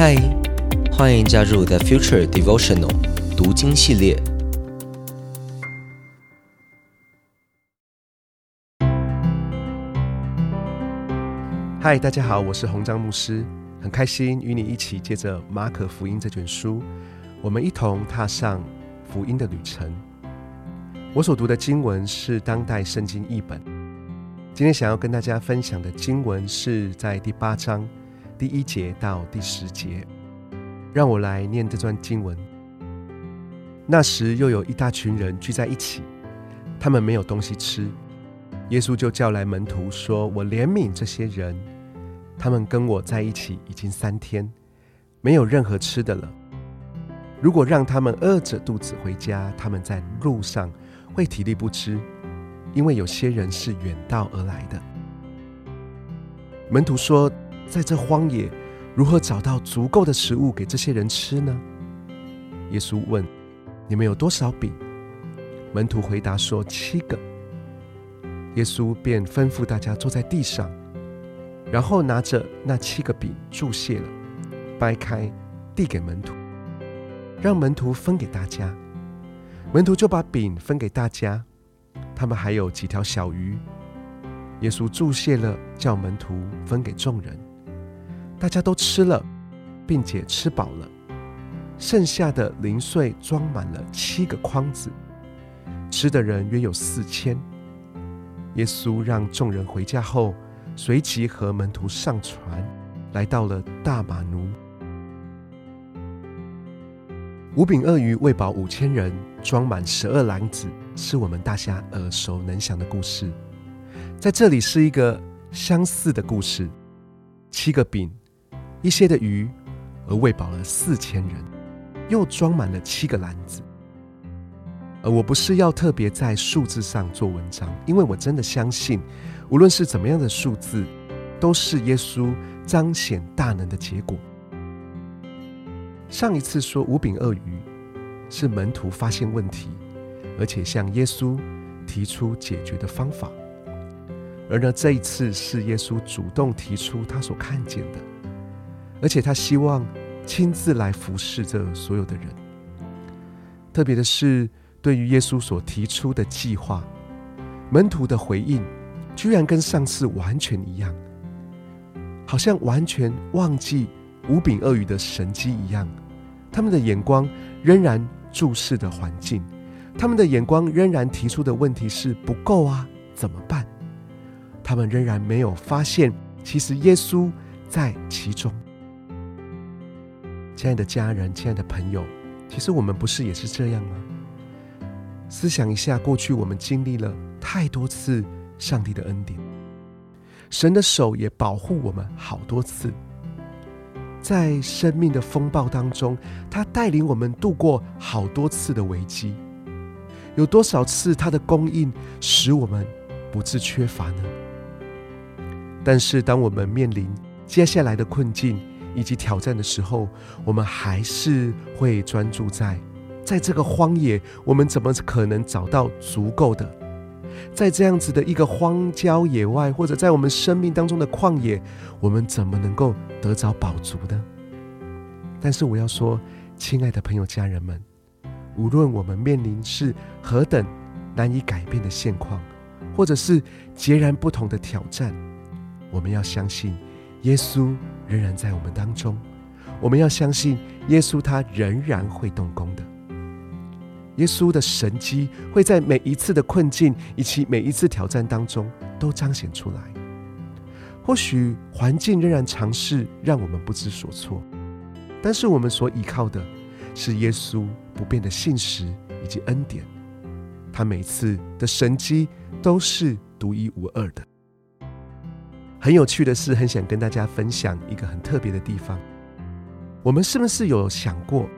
嗨，欢迎加入 The Future Devotional 读经系列。嗨，大家好，我是洪章牧师，很开心与你一起借着马可福音这卷书，我们一同踏上福音的旅程。我所读的经文是当代圣经译本。今天想要跟大家分享的经文是在第八章第一节到第十节。让我来念这段经文。那时又有一大群人聚在一起，他们没有东西吃，耶稣就叫来门徒说：“我怜悯这些人，他们跟我在一起已经三天，没有任何吃的了。如果让他们饿着肚子回家，他们在路上。”会体力不支，因为有些人是远道而来的。门徒说：“在这荒野，如何找到足够的食物给这些人吃呢？”耶稣问：“你们有多少饼？”门徒回答说：“七个。”耶稣便吩咐大家坐在地上，然后拿着那七个饼注谢了，掰开，递给门徒，让门徒分给大家。门徒就把饼分给大家，他们还有几条小鱼。耶稣注谢了，叫门徒分给众人，大家都吃了，并且吃饱了。剩下的零碎装满了七个筐子，吃的人约有四千。耶稣让众人回家后，随即和门徒上船，来到了大马奴。五饼鳄鱼喂饱五千人，装满十二篮子，是我们大家耳熟能详的故事。在这里是一个相似的故事：七个饼，一些的鱼，而喂饱了四千人，又装满了七个篮子。而我不是要特别在数字上做文章，因为我真的相信，无论是怎么样的数字，都是耶稣彰显大能的结果。上一次说五饼鳄鱼是门徒发现问题，而且向耶稣提出解决的方法，而呢这一次是耶稣主动提出他所看见的，而且他希望亲自来服侍这所有的人。特别的是，对于耶稣所提出的计划，门徒的回应居然跟上次完全一样，好像完全忘记。五饼鳄鱼的神机一样，他们的眼光仍然注视的环境，他们的眼光仍然提出的问题是不够啊，怎么办？他们仍然没有发现，其实耶稣在其中。亲爱的家人，亲爱的朋友，其实我们不是也是这样吗？思想一下，过去我们经历了太多次上帝的恩典，神的手也保护我们好多次。在生命的风暴当中，他带领我们度过好多次的危机。有多少次他的供应使我们不致缺乏呢？但是，当我们面临接下来的困境以及挑战的时候，我们还是会专注在，在这个荒野，我们怎么可能找到足够的？在这样子的一个荒郊野外，或者在我们生命当中的旷野，我们怎么能够得着饱足呢？但是我要说，亲爱的朋友、家人们，无论我们面临是何等难以改变的现况，或者是截然不同的挑战，我们要相信耶稣仍然在我们当中，我们要相信耶稣他仍然会动工的。耶稣的神迹会在每一次的困境以及每一次挑战当中都彰显出来。或许环境仍然尝试让我们不知所措，但是我们所依靠的是耶稣不变的信实以及恩典。他每次的神迹都是独一无二的。很有趣的是，很想跟大家分享一个很特别的地方。我们是不是有想过？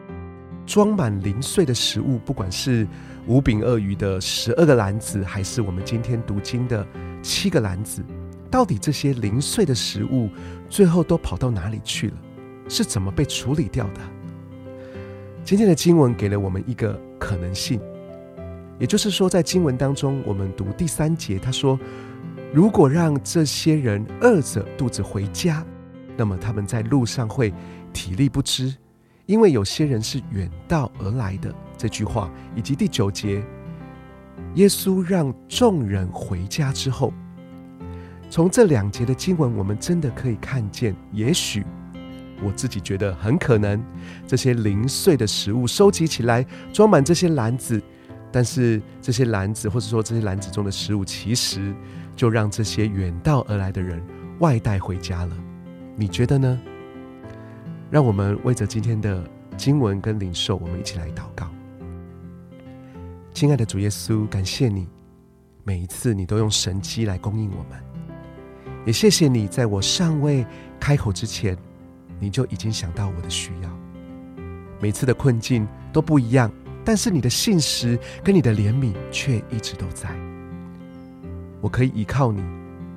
装满零碎的食物，不管是五饼鳄鱼的十二个篮子，还是我们今天读经的七个篮子，到底这些零碎的食物最后都跑到哪里去了？是怎么被处理掉的？今天的经文给了我们一个可能性，也就是说，在经文当中，我们读第三节，他说：“如果让这些人饿着肚子回家，那么他们在路上会体力不支，因为有些人是远道而来的。这句话以及第九节，耶稣让众人回家之后，从这两节的经文，我们真的可以看见，也许我自己觉得很可能，这些零碎的食物收集起来，装满这些篮子，但是这些篮子或者说这些篮子中的食物，其实就让这些远道而来的人外带回家了。你觉得呢？让我们为着今天的经文跟领受，我们一起来祷告。亲爱的主耶稣，感谢你每一次你都用神机来供应我们，也谢谢你在我尚未开口之前，你就已经想到我的需要。每次的困境都不一样，但是你的信实跟你的怜悯却一直都在。我可以依靠你，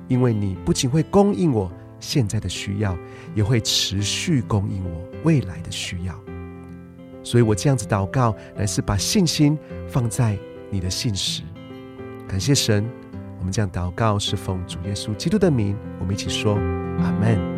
因为你不仅会供应我现在的需要，也会持续供应我未来的需要。所以我这样子祷告，乃是把信心放在你的信实。感谢神，我们这样祷告是奉主耶稣基督的名，我们一起说阿门。